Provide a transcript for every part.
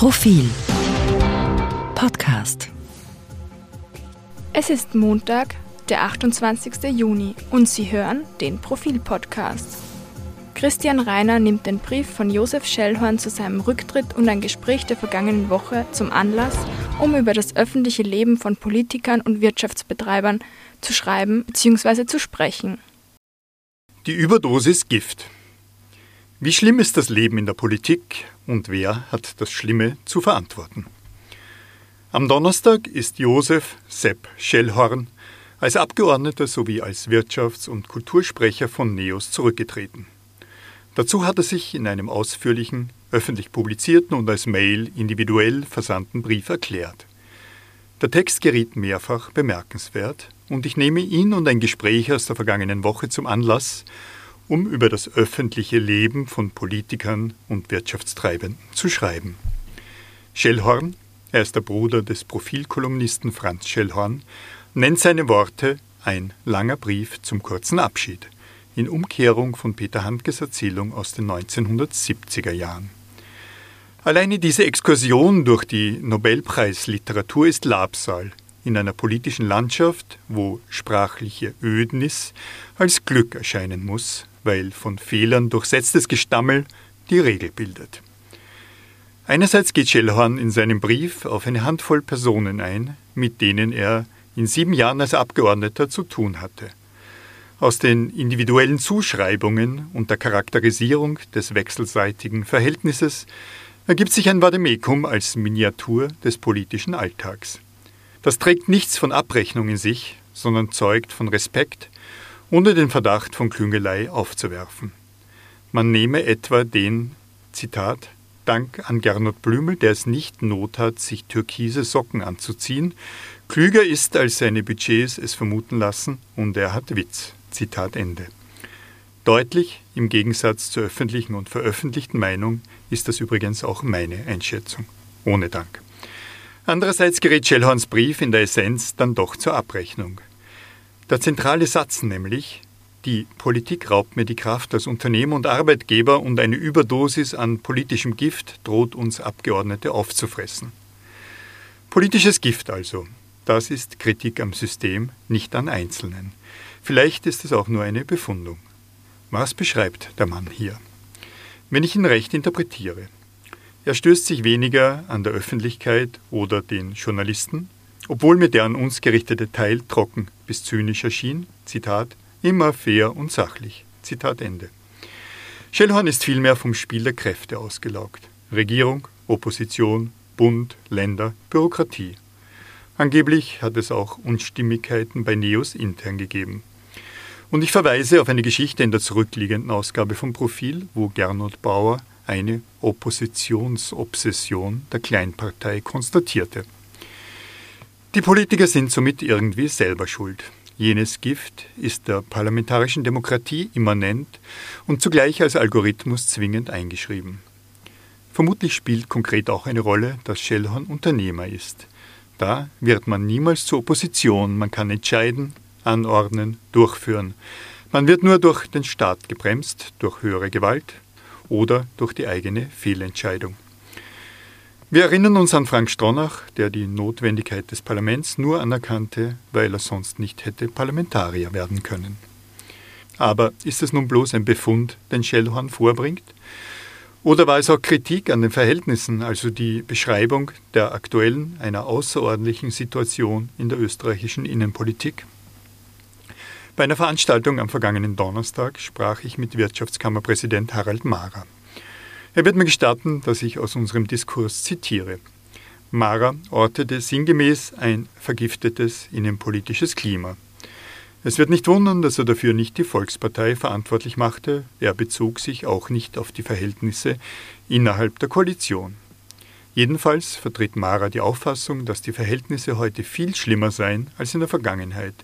Profil Podcast Es ist Montag, der 28. Juni und Sie hören den Profil-Podcast. Christian Reiner nimmt den Brief von Josef Schellhorn zu seinem Rücktritt und ein Gespräch der vergangenen Woche zum Anlass, um über das öffentliche Leben von Politikern und Wirtschaftsbetreibern zu schreiben bzw. zu sprechen. Die Überdosis Gift. Wie schlimm ist das Leben in der Politik und wer hat das Schlimme zu verantworten? Am Donnerstag ist Josef Sepp Schellhorn als Abgeordneter sowie als Wirtschafts- und Kultursprecher von NEOS zurückgetreten. Dazu hat er sich in einem ausführlichen, öffentlich publizierten und als Mail individuell versandten Brief erklärt. Der Text geriet mehrfach bemerkenswert und ich nehme ihn und ein Gespräch aus der vergangenen Woche zum Anlass, um über das öffentliche Leben von Politikern und Wirtschaftstreibenden zu schreiben. Schellhorn, er ist der Bruder des Profilkolumnisten Franz Schellhorn, nennt seine Worte ein langer Brief zum kurzen Abschied, in Umkehrung von Peter Handkes Erzählung aus den 1970er Jahren. Alleine diese Exkursion durch die Nobelpreisliteratur ist Labsal in einer politischen Landschaft, wo sprachliche Ödnis als Glück erscheinen muss, weil von Fehlern durchsetztes Gestammel die Regel bildet. Einerseits geht Schellhorn in seinem Brief auf eine Handvoll Personen ein, mit denen er in sieben Jahren als Abgeordneter zu tun hatte. Aus den individuellen Zuschreibungen und der Charakterisierung des wechselseitigen Verhältnisses ergibt sich ein Vademekum als Miniatur des politischen Alltags. Das trägt nichts von Abrechnung in sich, sondern zeugt von Respekt, ohne den Verdacht von Klüngelei aufzuwerfen. Man nehme etwa den, Zitat, Dank an Gernot Blümel, der es nicht not hat, sich türkise Socken anzuziehen, klüger ist, als seine Budgets es vermuten lassen, und er hat Witz. Zitat Ende. Deutlich, im Gegensatz zur öffentlichen und veröffentlichten Meinung, ist das übrigens auch meine Einschätzung. Ohne Dank. Andererseits gerät Schellhorns Brief in der Essenz dann doch zur Abrechnung. Der zentrale Satz nämlich, die Politik raubt mir die Kraft als Unternehmer und Arbeitgeber und eine Überdosis an politischem Gift droht uns Abgeordnete aufzufressen. Politisches Gift also, das ist Kritik am System, nicht an Einzelnen. Vielleicht ist es auch nur eine Befundung. Was beschreibt der Mann hier? Wenn ich ihn recht interpretiere. Er stößt sich weniger an der Öffentlichkeit oder den Journalisten, obwohl mir der an uns gerichtete Teil trocken bis zynisch erschien, Zitat, immer fair und sachlich. Zitat Ende. Schellhorn ist vielmehr vom Spiel der Kräfte ausgelaugt. Regierung, Opposition, Bund, Länder, Bürokratie. Angeblich hat es auch Unstimmigkeiten bei Neos intern gegeben. Und ich verweise auf eine Geschichte in der zurückliegenden Ausgabe vom Profil, wo Gernot Bauer eine Oppositionsobsession der Kleinpartei konstatierte. Die Politiker sind somit irgendwie selber schuld. Jenes Gift ist der parlamentarischen Demokratie immanent und zugleich als Algorithmus zwingend eingeschrieben. Vermutlich spielt konkret auch eine Rolle, dass Schellhorn Unternehmer ist. Da wird man niemals zur Opposition, man kann entscheiden, anordnen, durchführen. Man wird nur durch den Staat gebremst, durch höhere Gewalt oder durch die eigene Fehlentscheidung. Wir erinnern uns an Frank Stronach, der die Notwendigkeit des Parlaments nur anerkannte, weil er sonst nicht hätte Parlamentarier werden können. Aber ist es nun bloß ein Befund, den Schellhorn vorbringt? Oder war es auch Kritik an den Verhältnissen, also die Beschreibung der aktuellen, einer außerordentlichen Situation in der österreichischen Innenpolitik? Bei einer Veranstaltung am vergangenen Donnerstag sprach ich mit Wirtschaftskammerpräsident Harald Mara. Er wird mir gestatten, dass ich aus unserem Diskurs zitiere. Mara ortete sinngemäß ein vergiftetes innenpolitisches Klima. Es wird nicht wundern, dass er dafür nicht die Volkspartei verantwortlich machte, er bezog sich auch nicht auf die Verhältnisse innerhalb der Koalition. Jedenfalls vertritt Mara die Auffassung, dass die Verhältnisse heute viel schlimmer seien als in der Vergangenheit,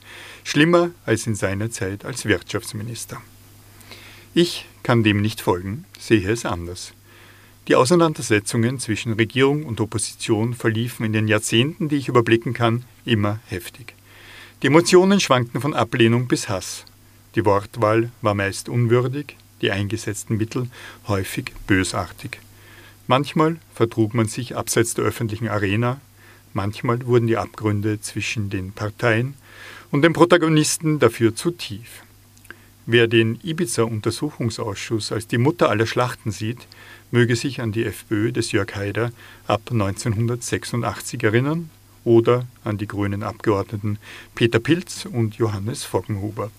schlimmer als in seiner Zeit als Wirtschaftsminister. Ich kann dem nicht folgen, sehe es anders. Die Auseinandersetzungen zwischen Regierung und Opposition verliefen in den Jahrzehnten, die ich überblicken kann, immer heftig. Die Emotionen schwankten von Ablehnung bis Hass. Die Wortwahl war meist unwürdig, die eingesetzten Mittel häufig bösartig. Manchmal vertrug man sich abseits der öffentlichen Arena, manchmal wurden die Abgründe zwischen den Parteien und den Protagonisten dafür zu tief. Wer den Ibiza-Untersuchungsausschuss als die Mutter aller Schlachten sieht, möge sich an die FPÖ des Jörg Haider ab 1986 erinnern oder an die grünen Abgeordneten Peter Pilz und Johannes Foggenhuber.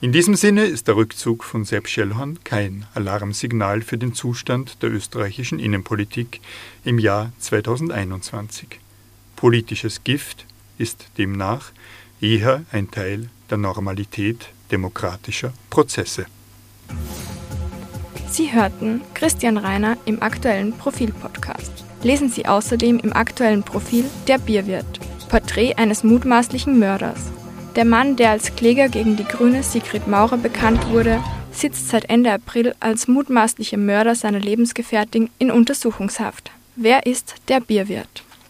In diesem Sinne ist der Rückzug von Sepp Schellhorn kein Alarmsignal für den Zustand der österreichischen Innenpolitik im Jahr 2021. Politisches Gift ist demnach eher ein Teil der Normalität demokratischer Prozesse. Sie hörten Christian Reiner im aktuellen Profil-Podcast. Lesen Sie außerdem im aktuellen Profil Der Bierwirt, Porträt eines mutmaßlichen Mörders. Der Mann, der als Kläger gegen die grüne Sigrid Maurer bekannt wurde, sitzt seit Ende April als mutmaßlicher Mörder seiner Lebensgefährtin in Untersuchungshaft. Wer ist der Bierwirt?